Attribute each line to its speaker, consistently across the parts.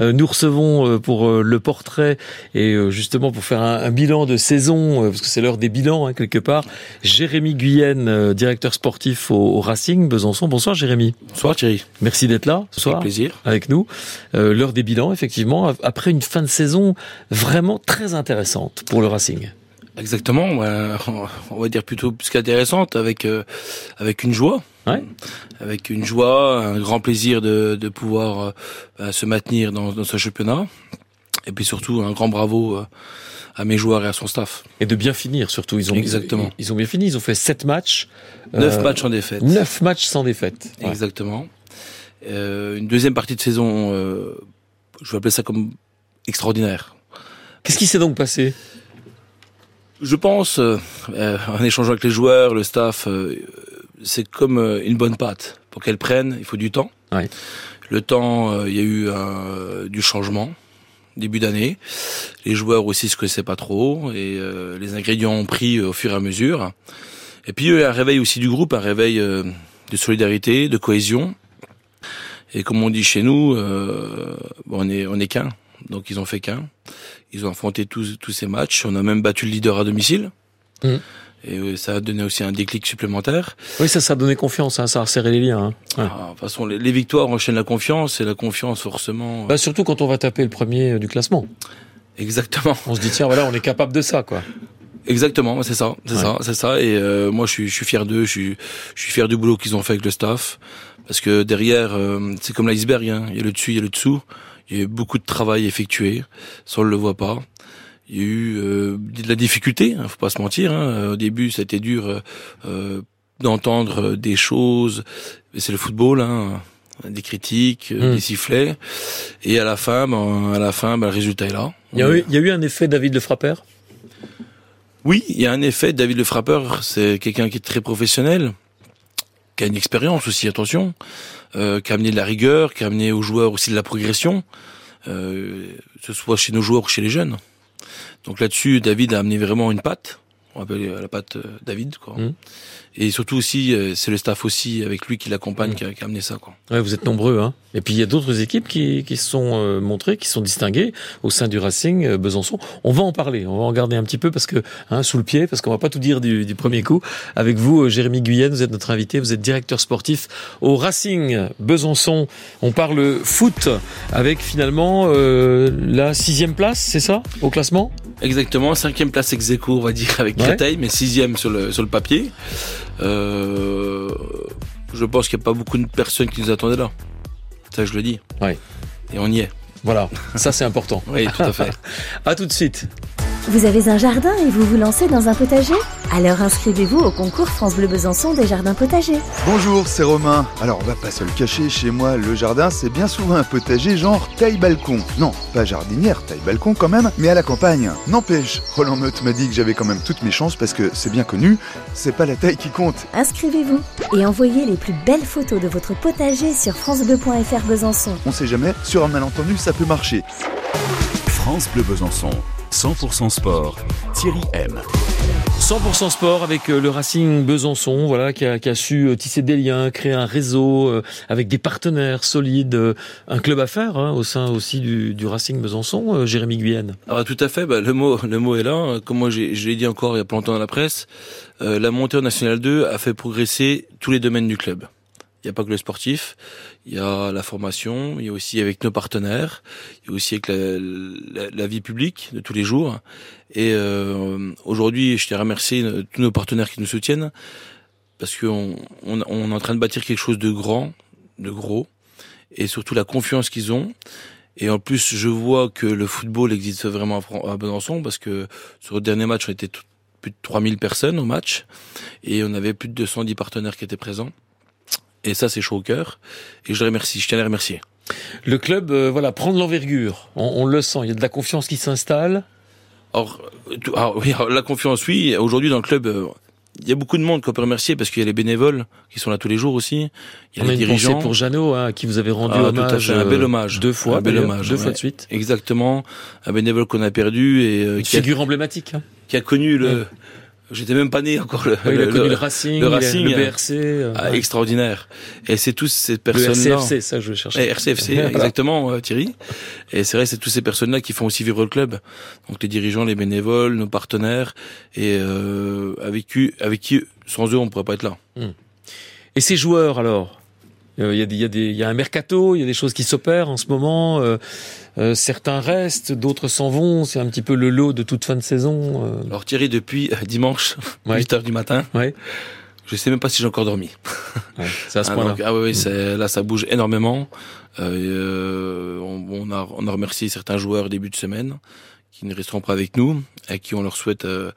Speaker 1: Euh, nous recevons euh, pour euh, le portrait et justement pour faire un, bilan de saison, parce que c'est l'heure des bilans hein, quelque part, Jérémy Guyenne, directeur sportif au, Racing Besançon. Bonsoir Jérémy.
Speaker 2: Bonsoir Thierry.
Speaker 1: Merci d'être là ce soir.
Speaker 2: plaisir.
Speaker 1: Avec nous. l'heure des bilans, effectivement, après une fin de saison vraiment très intéressante pour le Racing.
Speaker 2: Exactement, on va dire plutôt plus qu'intéressante, avec avec une joie
Speaker 1: Ouais.
Speaker 2: Avec une joie, un grand plaisir de, de pouvoir euh, se maintenir dans, dans, ce championnat. Et puis surtout, un grand bravo euh, à mes joueurs et à son staff.
Speaker 1: Et de bien finir surtout. Ils ont,
Speaker 2: Exactement.
Speaker 1: Ils, ont bien fini. Ils ont fait sept matchs.
Speaker 2: Neuf euh, matchs sans défaite.
Speaker 1: Neuf matchs sans défaite.
Speaker 2: Exactement. Euh, une deuxième partie de saison, euh, je vais appeler ça comme extraordinaire.
Speaker 1: Qu'est-ce qui s'est donc passé?
Speaker 2: Je pense, en échangeant avec les joueurs, le staff, c'est comme euh, une bonne pâte. Pour qu'elle prenne, il faut du temps. Le temps, euh, il y a eu euh, du changement début d'année. Les joueurs aussi se connaissaient pas trop et les ingrédients ont pris au fur et à mesure. Et puis il y a eu un réveil aussi du groupe, un réveil de solidarité, de cohésion. Et comme on dit chez nous, on est on est qu'un. Donc ils ont fait qu'un. Ils ont affronté tous tous ces matchs. On a même battu le leader à domicile. Mmh. Et ça a donné aussi un déclic supplémentaire.
Speaker 1: Oui, ça, ça a donné confiance, hein, ça a resserré les liens. Hein.
Speaker 2: Ah, de toute façon, les, victoires enchaînent la confiance, et la confiance, forcément...
Speaker 1: Bah, surtout quand on va taper le premier euh, du classement.
Speaker 2: Exactement.
Speaker 1: On se dit, tiens, voilà, on est capable de ça, quoi.
Speaker 2: Exactement, c'est ça, c'est ça, c'est ça. Et euh, moi, je suis, je suis fier d'eux, je suis, je suis fier du boulot qu'ils ont fait avec le staff, parce que derrière, euh, c'est comme l'iceberg, hein. il y a le dessus, il y a le dessous. Il y a eu beaucoup de travail effectué, ça on le voit pas. Il y a eu euh, de la difficulté, hein, faut pas se mentir. Hein. Au début, c'était dur euh, euh, d'entendre des choses. C'est le football, hein, des critiques, hmm. des sifflets. Et à la fin, ben, à la fin, ben, le résultat est là.
Speaker 1: Il y, a eu, il y a eu un effet David Le Frappeur?
Speaker 2: Oui, il y a un effet. David Le Frappeur, c'est quelqu'un qui est très professionnel, qui a une expérience aussi, attention, euh, qui a amené de la rigueur, qui a amené aux joueurs aussi de la progression, euh, que ce soit chez nos joueurs ou chez les jeunes. Donc là-dessus, David a amené vraiment une patte. On appelle la patte euh, David, quoi. Mmh. Et surtout aussi, euh, c'est le staff aussi avec lui qui l'accompagne, mmh. qui, a, amené ça, quoi.
Speaker 1: Ouais, vous êtes nombreux, hein. Et puis il y a d'autres équipes qui, qui se sont euh, montrées, qui sont distinguées au sein du Racing Besançon. On va en parler, on va en garder un petit peu parce que hein, sous le pied, parce qu'on va pas tout dire du, du, premier coup. Avec vous, Jérémy Guyenne, vous êtes notre invité, vous êtes directeur sportif au Racing Besançon. On parle foot avec finalement la sixième place, c'est ça, au classement?
Speaker 2: Exactement, cinquième place ex on va dire, avec Créteil, mais sixième sur le, sur le papier. Euh, je pense qu'il n'y a pas beaucoup de personnes qui nous attendaient là. Ça, je le dis.
Speaker 1: Ouais.
Speaker 2: Et on y est.
Speaker 1: Voilà, ça c'est important.
Speaker 2: oui, tout à fait.
Speaker 1: à tout de suite.
Speaker 3: Vous avez un jardin et vous vous lancez dans un potager Alors inscrivez-vous au concours France Bleu Besançon des jardins potagers.
Speaker 4: Bonjour, c'est Romain. Alors on va pas se le cacher, chez moi le jardin c'est bien souvent un potager genre taille balcon. Non, pas jardinière, taille balcon quand même, mais à la campagne. N'empêche, Roland Meute m'a dit que j'avais quand même toutes mes chances parce que c'est bien connu, c'est pas la taille qui compte.
Speaker 3: Inscrivez-vous et envoyez les plus belles photos de votre potager sur francebleu.fr Besançon.
Speaker 4: On sait jamais, sur un malentendu ça peut marcher.
Speaker 5: France Bleu Besançon. 100% sport, Thierry M.
Speaker 1: 100% sport avec euh, le Racing Besançon, voilà, qui a, qui a, su euh, tisser des liens, créer un réseau euh, avec des partenaires solides, un club à faire hein, au sein aussi du, du Racing Besançon. Jérémy Guyenne.
Speaker 2: Ah tout à fait. Bah, le mot, le mot est là. Comme moi, je l'ai dit encore il y a pas longtemps dans la presse, la montée en National 2 a fait progresser tous les domaines du club. Il n'y a pas que le sportif, il y a la formation, il y a aussi avec nos partenaires, il y a aussi avec la, vie publique de tous les jours. Et euh, aujourd'hui, je tiens à remercier tous nos partenaires qui nous soutiennent, parce qu'on on, on est en train de bâtir quelque chose de grand, de gros, et surtout la confiance qu'ils ont. Et en plus, je vois que le football existe vraiment à Besançon, parce que sur le dernier match, on était plus de 3000 personnes au match, et on avait plus de 210 partenaires qui étaient présents. Et ça, c'est chaud au cœur. Et je les remercie. Je tiens à les remercier.
Speaker 1: Le club, euh, voilà, prend de l'envergure. On, le sent. Il y a de la confiance qui s'installe.
Speaker 2: Alors, oui, la confiance, oui. Aujourd'hui, dans le club, euh, il y a beaucoup de monde qu'on peut remercier parce qu'il y a les bénévoles qui sont là tous les jours aussi.
Speaker 1: Il y a On les a une dirigeants. pour Jeannot, hein, qui vous avez rendu ah, hommage.
Speaker 2: un bel euh, hommage.
Speaker 1: Deux fois,
Speaker 2: un bel hommage,
Speaker 1: deux fois de suite.
Speaker 2: Exactement. Un bénévole qu'on a perdu et
Speaker 1: une figure emblématique. Hein.
Speaker 2: Qui a connu le J'étais même pas né encore. Le,
Speaker 1: oui, il a connu le, Racing,
Speaker 2: le, Racing,
Speaker 1: le BRC. Euh,
Speaker 2: ah, ouais. Extraordinaire. Et c'est tous ces personnes-là.
Speaker 1: Le RCFC, ça je cherchais.
Speaker 2: Eh, RCFC, exactement, euh, Thierry. Et c'est vrai, c'est tous ces personnes-là qui font aussi vivre le club. Donc les dirigeants, les bénévoles, nos partenaires, et euh, avec qui, avec qui, sans eux, on pourrait pas être là.
Speaker 1: Hmm. Et ces joueurs alors? Il y, a des, il, y a des, il y a un mercato, il y a des choses qui s'opèrent en ce moment. Euh, euh, certains restent, d'autres s'en vont. C'est un petit peu le lot de toute fin de saison.
Speaker 2: Euh. Alors Thierry, depuis dimanche, ouais. 8 heures du matin,
Speaker 1: ouais.
Speaker 2: je sais même pas si j'ai encore dormi.
Speaker 1: Ouais, c'est à ce point-là.
Speaker 2: Ah oui, oui là ça bouge énormément. Euh, on, on, a, on a remercié certains joueurs début de semaine qui ne resteront pas avec nous, à qui on leur souhaite euh,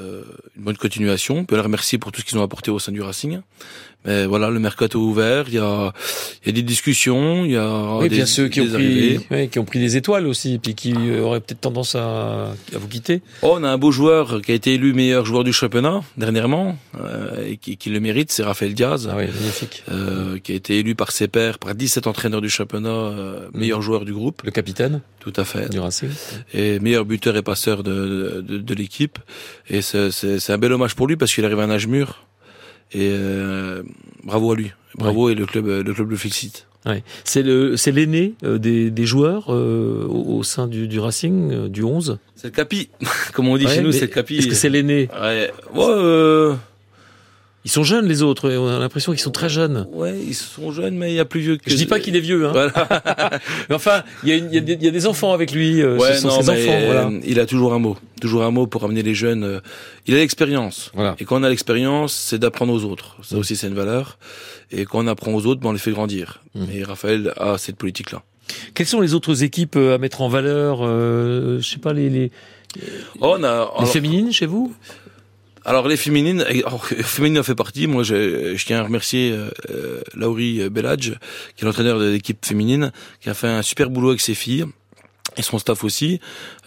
Speaker 2: euh, une bonne continuation. On peut les remercier pour tout ce qu'ils ont apporté au sein du Racing. Mais voilà, le mercato ouvert, il y a, y a des discussions, il y a
Speaker 1: oui,
Speaker 2: des,
Speaker 1: bien ceux qui ont pris, oui, qui ont pris des étoiles aussi, puis qui auraient peut-être tendance à, à, vous quitter.
Speaker 2: Oh, on a un beau joueur qui a été élu meilleur joueur du championnat dernièrement, euh, et qui, qui, le mérite, c'est Raphaël Diaz,
Speaker 1: ah oui, magnifique.
Speaker 2: Euh, qui a été élu par ses pairs, par 17 entraîneurs du championnat, euh, meilleur mmh. joueur du groupe.
Speaker 1: Le capitaine.
Speaker 2: Tout à fait.
Speaker 1: Du Racing.
Speaker 2: Et meilleur buteur et passeur de, de, de l'équipe. Et c'est un bel hommage pour lui parce qu'il arrive à un âge mûr. Et euh, bravo à lui, bravo et le club, le club le félicite.
Speaker 1: Ouais. C'est le, c'est l'aîné euh, des, des joueurs euh, au, au, sein du, du Racing euh, du 11.
Speaker 2: C'est le capi, comme on dit ouais, chez nous, c'est le capi.
Speaker 1: Est-ce que c'est l'aîné?
Speaker 2: Ouais. ouais
Speaker 1: ils sont jeunes les autres, on a l'impression qu'ils sont très jeunes.
Speaker 2: Ouais, ils sont jeunes, mais il y a plus vieux que.
Speaker 1: Je dis pas qu'il est vieux, hein. Voilà. mais enfin, il y, a une, il, y a des, il y, a des enfants avec lui. Euh,
Speaker 2: ouais,
Speaker 1: ce sont
Speaker 2: non,
Speaker 1: ses enfants. Voilà.
Speaker 2: Il a toujours un mot, toujours un mot pour amener les jeunes. Il a l'expérience.
Speaker 1: Voilà.
Speaker 2: Et quand on a l'expérience, c'est d'apprendre aux autres. Ça mmh. aussi, c'est une valeur. Et quand on apprend aux autres, ben, on les fait grandir. Mmh. Et Raphaël a cette politique-là.
Speaker 1: Quelles sont les autres équipes à mettre en valeur euh, Je sais pas les les,
Speaker 2: oh, on a,
Speaker 1: les alors, féminines chez vous?
Speaker 2: Alors les féminines, alors, féminines en fait partie. Moi, je, je tiens à remercier euh, Laurie Belladge, qui est l'entraîneur de l'équipe féminine, qui a fait un super boulot avec ses filles et son staff aussi.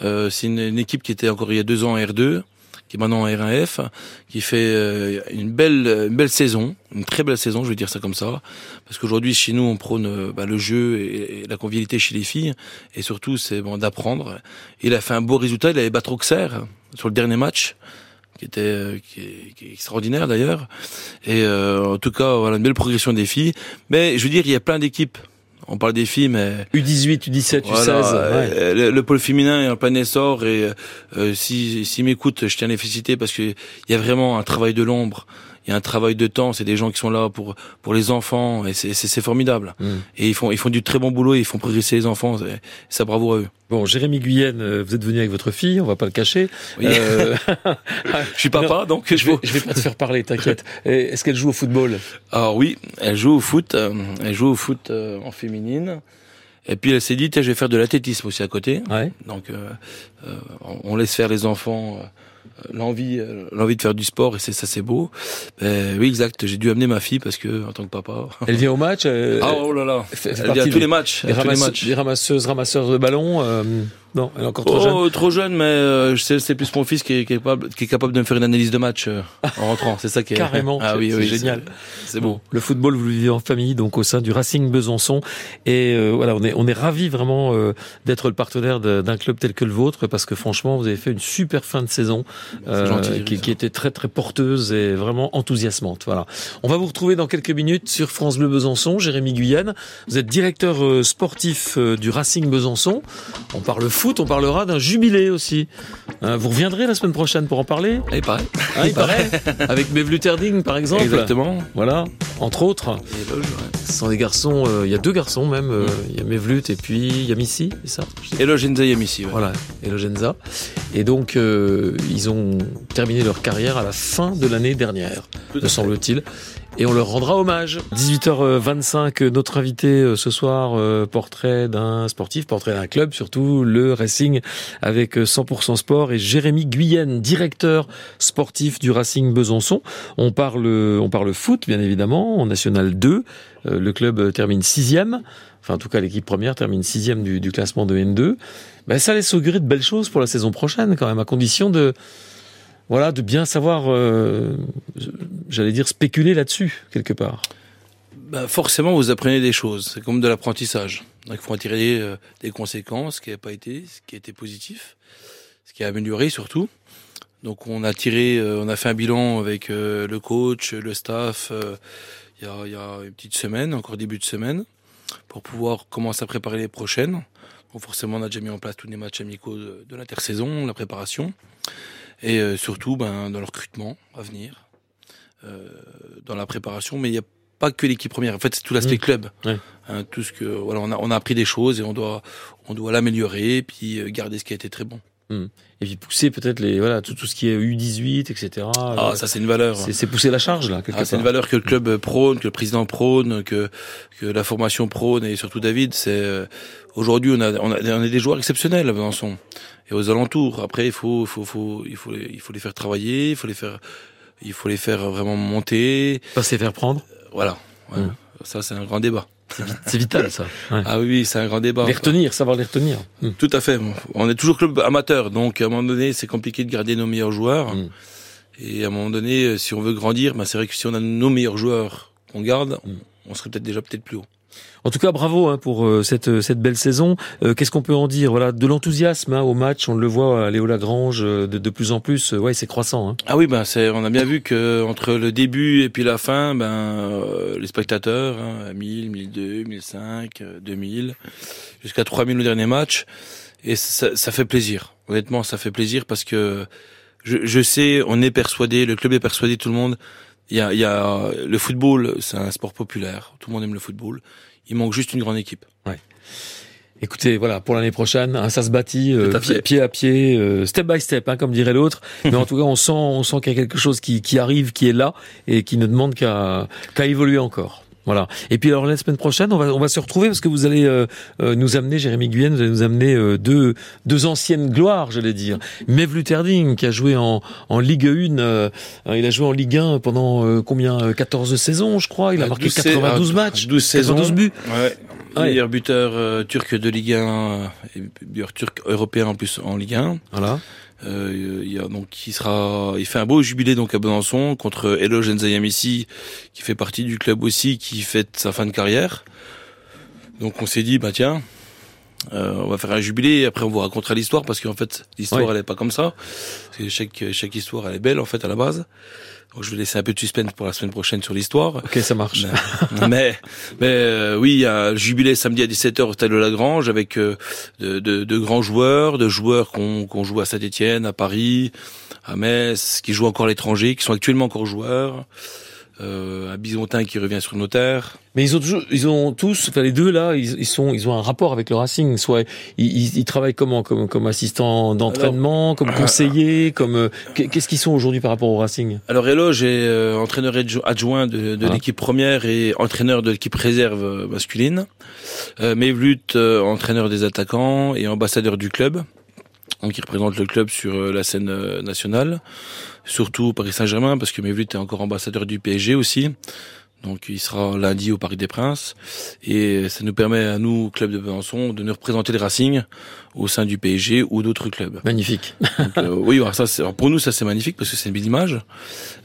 Speaker 2: Euh, c'est une, une, équipe qui était encore il y a deux ans en R2, qui est maintenant en R1F, qui fait euh, une belle, une belle saison, une très belle saison, je vais dire ça comme ça, parce qu'aujourd'hui chez nous on prône bah, le jeu et, et, la convivialité chez les filles, et surtout c'est bon d'apprendre. Il a fait un beau résultat, il avait battu Auxerre sur le dernier match qui était qui est, qui est extraordinaire d'ailleurs. Et euh, en tout cas, voilà une belle progression des filles. Mais je veux dire, il y a plein d'équipes. On parle des filles, mais
Speaker 1: U18, U17,
Speaker 2: voilà,
Speaker 1: U16.
Speaker 2: Ouais. Le, le, pôle féminin est en plein essor et euh, si si m'écoute, je tiens à les féliciter parce que il y a vraiment un travail de l'ombre il y a un travail de temps, c'est des gens qui sont là pour pour les enfants et c'est formidable.
Speaker 1: Mm.
Speaker 2: Et ils font ils font du très bon boulot, et ils font progresser les enfants, ça bravo à eux.
Speaker 1: Bon, Jérémy Guyenne, vous êtes venu avec votre fille, on va pas le cacher.
Speaker 2: Oui. Euh... je suis papa,
Speaker 1: non,
Speaker 2: donc
Speaker 1: je vais, je vais pas te faire parler, t'inquiète. Est-ce qu'elle joue au football?
Speaker 2: Alors oui, elle joue au foot, elle joue au foot euh, en féminine. Et puis elle s'est dit, tiens, je vais faire de l'athlétisme aussi à côté.
Speaker 1: Ouais.
Speaker 2: Donc euh, euh, on laisse faire les enfants l'envie l'envie de faire du sport et c'est ça c'est beau. Euh, oui exact j'ai dû amener ma fille parce que en tant que papa.
Speaker 1: Elle vient au match
Speaker 2: euh, ah oh là là. elle, elle vient à tous les matchs
Speaker 1: les, ramasse,
Speaker 2: les matchs
Speaker 1: ramasseuses ramasseurs de ballons euh, non elle est encore trop
Speaker 2: oh,
Speaker 1: jeune.
Speaker 2: trop jeune mais euh, c'est c'est plus mon fils qui est capable qui est capable de me faire une analyse de match euh, en rentrant. C'est ça qui est
Speaker 1: carrément
Speaker 2: ah oui, oui
Speaker 1: génial.
Speaker 2: c'est bon.
Speaker 1: bon. Le football vous le vivez en famille donc au sein du Racing Besançon. Et euh, voilà on est on est ravi vraiment euh, d'être le partenaire d'un club tel que le vôtre parce que franchement vous avez fait une super fin de saison
Speaker 2: gentil,
Speaker 1: qui, qui était très très porteuse et vraiment enthousiasmante. Voilà. On va vous retrouver dans quelques minutes sur France Bleu Besançon Jérémy Guyenne. Vous êtes directeur euh, sportif euh, du Racing Besançon. On parle foot on parlera d'un jubilé aussi. Euh, vous reviendrez la semaine prochaine pour en parler
Speaker 2: ah, il paraît.
Speaker 1: Ah, il paraît. avec Mevlut Erding par exemple.
Speaker 2: Exactement.
Speaker 1: Voilà entre autres.
Speaker 2: Et Loge, ouais.
Speaker 1: ce sont des garçons il euh, y a deux garçons même il mmh. y a Mevlut et puis il y a Missy c'est ça?
Speaker 2: Elogenza Yamissi ouais.
Speaker 1: voilà Elogenza. Et donc euh, ils ont terminé leur carrière à la fin de l'année dernière me semble-t-il et on leur rendra hommage. 18h25, notre invité euh, ce soir, euh, portrait d'un sportif, portrait d'un club, surtout le Racing avec 100% sport et Jérémy Guyenne, directeur sportif du Racing Besançon. On parle, on parle foot, bien évidemment, en National 2. Le club termine sixième. Enfin, en tout cas, l'équipe première termine sixième du, du classement de N2. Ben, ça laisse augurer de belles choses pour la saison prochaine, quand même, à condition de, voilà, de bien savoir, euh, j'allais dire, spéculer là-dessus, quelque part.
Speaker 2: Ben forcément, vous apprenez des choses. C'est comme de l'apprentissage. Il faut en tirer euh, des conséquences, ce qui n'a pas été, ce qui a été positif, ce qui a amélioré surtout. Donc on a tiré, euh, on a fait un bilan avec le coach, le staff, il y, a, une petite semaine, encore début de semaine, pour pouvoir commencer à préparer les prochaines. Donc forcément, on a déjà mis en place tous les matchs amicaux de l'intersaison, la préparation, et euh, surtout ben, dans le recrutement à venir, euh, dans la préparation. Mais il n'y a pas que l'équipe première. En fait, c'est tout l'aspect
Speaker 1: Mmh.
Speaker 2: club.
Speaker 1: Ouais.
Speaker 2: Hein, tout ce que voilà, on a, on a appris des choses et on doit, on doit l'améliorer, puis euh, garder ce qui a été très bon.
Speaker 1: Et puis pousser peut-être les voilà tout, tout ce qui est U18, etc.
Speaker 2: Ah,
Speaker 1: Euh,
Speaker 2: ça c'est une valeur.
Speaker 1: c'est pousser la charge là
Speaker 2: Ah, c'est une valeur que le club prône, que le président prône, que que la formation prône et surtout David. C'est euh, aujourd'hui on a on a on a des joueurs exceptionnels à Besançon et aux alentours. Après il faut faut faut il faut les, il faut les faire travailler, il faut les faire il faut les faire vraiment monter.
Speaker 1: Pas se faire prendre.
Speaker 2: Voilà. Ouais.
Speaker 1: Mm.
Speaker 2: Ça c'est un grand débat.
Speaker 1: C'est vital ça. Ouais.
Speaker 2: Ah oui, c'est un grand débat.
Speaker 1: Les retenir, savoir les retenir. Mm.
Speaker 2: Tout à fait. On est toujours club amateur, donc à un moment donné, c'est compliqué de garder nos meilleurs joueurs.
Speaker 1: Mm.
Speaker 2: Et à un moment donné, euh, si on veut grandir, ben c'est vrai que si on a nos meilleurs joueurs qu'on garde,
Speaker 1: Mm.
Speaker 2: on serait peut-être déjà peut-être plus haut.
Speaker 1: En tout cas, bravo hein, pour euh, cette euh, cette belle saison. Euh, Qu'est-ce qu'on peut en dire? Voilà, de l'enthousiasme hein, au match. On le voit à Léo Lagrange euh, de, plus en plus. Euh, ouais, c'est croissant. Hein.
Speaker 2: Ah oui, ben c'est, on a bien vu que entre le début et puis la fin, ben euh, les spectateurs, hein, 1000, 1002, 1005, euh, 2000, jusqu'à 3000 le dernier match, et ça, ça fait plaisir. Honnêtement, ça fait plaisir parce que je, je sais, on est persuadé, le club est persuadé, tout le monde. Il y a, il y a le football, c'est un sport populaire. Tout le monde aime le football. Il manque juste une grande équipe.
Speaker 1: Écoutez, voilà, pour l'année prochaine, hein, ça se bâtit euh,
Speaker 2: à
Speaker 1: pied, à pied, euh, step by step, hein, comme dirait l'autre. Mais en tout cas, on sent, on sent qu'il y a quelque chose qui, qui arrive, qui est là et qui ne demande qu'à qu'à évoluer encore. Voilà. Et puis alors la semaine prochaine, on va on va se retrouver parce que vous allez euh, euh, nous amener, Jérémy Guyenne, vous allez nous amener euh, deux deux anciennes gloires, j'allais dire. Mev Lutherding qui a joué en en Ligue 1, euh, il a joué en Ligue 1 pendant euh, combien euh, 14 saisons, je crois. Il a marqué
Speaker 2: 12 sais-
Speaker 1: 92
Speaker 2: ah,
Speaker 1: matchs,
Speaker 2: 12 saisons.
Speaker 1: 92 buts.
Speaker 2: Ouais. Meilleur buteur euh, turc de Ligue 1 euh, et meilleur turc européen en plus en Ligue 1.
Speaker 1: Voilà.
Speaker 2: Euh, il donc il fait un beau jubilé donc à Besançon contre Elo Genzayamissi qui fait partie du club aussi qui fête sa fin de carrière. Donc on s'est dit bah tiens euh, on va faire un jubilé et après on vous racontera l'histoire parce qu'en fait l'histoire
Speaker 1: Oui.
Speaker 2: elle est pas comme ça. Parce que chaque chaque histoire elle est belle en fait à la base. Donc je vais laisser un peu de suspense pour la semaine prochaine sur l'histoire.
Speaker 1: Ok, ça marche.
Speaker 2: Mais, mais, mais, euh, oui, il y a le jubilé samedi à 17h au Stade de Lagrange avec euh, de, de- de grands joueurs, de joueurs qu'on qu'on joue à Saint-Etienne, à Paris, à Metz, qui jouent encore à l'étranger, qui sont actuellement encore joueurs. Euh, un Bisontin qui revient sur nos terres.
Speaker 1: Mais ils ont toujours, ils ont tous, enfin les deux là, ils, ils sont, ils ont un rapport avec le Racing. Soit ils, ils, ils travaillent comment, comme comme assistant d'entraînement, comme conseiller, comme euh, qu'est- qu'est-ce qu'ils sont aujourd'hui par rapport au Racing?
Speaker 2: Alors Eloge est euh, entraîneur adjo- adjoint de, de
Speaker 1: Ah.
Speaker 2: l'équipe première et entraîneur de l'équipe réserve euh, masculine. Euh, Mevlut, euh, entraîneur des attaquants et ambassadeur du club. Il représente le club sur euh, la scène euh, nationale, surtout Paris Saint-Germain parce que Mevlut est encore ambassadeur du PSG aussi. Donc il sera lundi au Paris des Princes et ça nous permet à nous club de Besançon de nous représenter le Racing au sein du PSG ou d'autres clubs.
Speaker 1: Magnifique.
Speaker 2: Donc, euh, oui, alors ça, alors pour nous, ça c'est magnifique parce que c'est une belle image.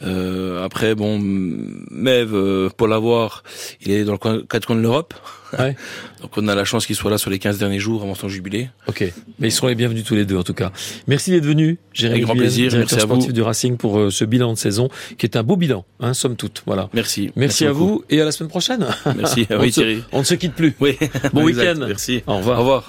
Speaker 2: Euh, après, bon, Mev, euh, pour l'avoir, il est dans le coin, quatre coins de l'Europe.
Speaker 1: Ouais.
Speaker 2: Donc on a la chance qu'il soit là sur les 15 derniers jours avant son jubilé.
Speaker 1: Ok. Mais ils seront les bienvenus tous les deux en tout cas. Merci d'être venu, Jérémy
Speaker 2: Avec grand plaisir.
Speaker 1: directeur
Speaker 2: Merci à vous.
Speaker 1: sportif du Racing pour euh, ce bilan de saison qui est un beau bilan, hein, somme toute. Voilà.
Speaker 2: Merci.
Speaker 1: Merci, à
Speaker 2: beaucoup.
Speaker 1: vous et à la semaine prochaine.
Speaker 2: Merci.
Speaker 1: on,
Speaker 2: oui,
Speaker 1: se,
Speaker 2: Thierry.
Speaker 1: on ne se quitte plus.
Speaker 2: Oui.
Speaker 1: Bon week-end.
Speaker 2: Merci.
Speaker 1: Au revoir.
Speaker 2: Au revoir.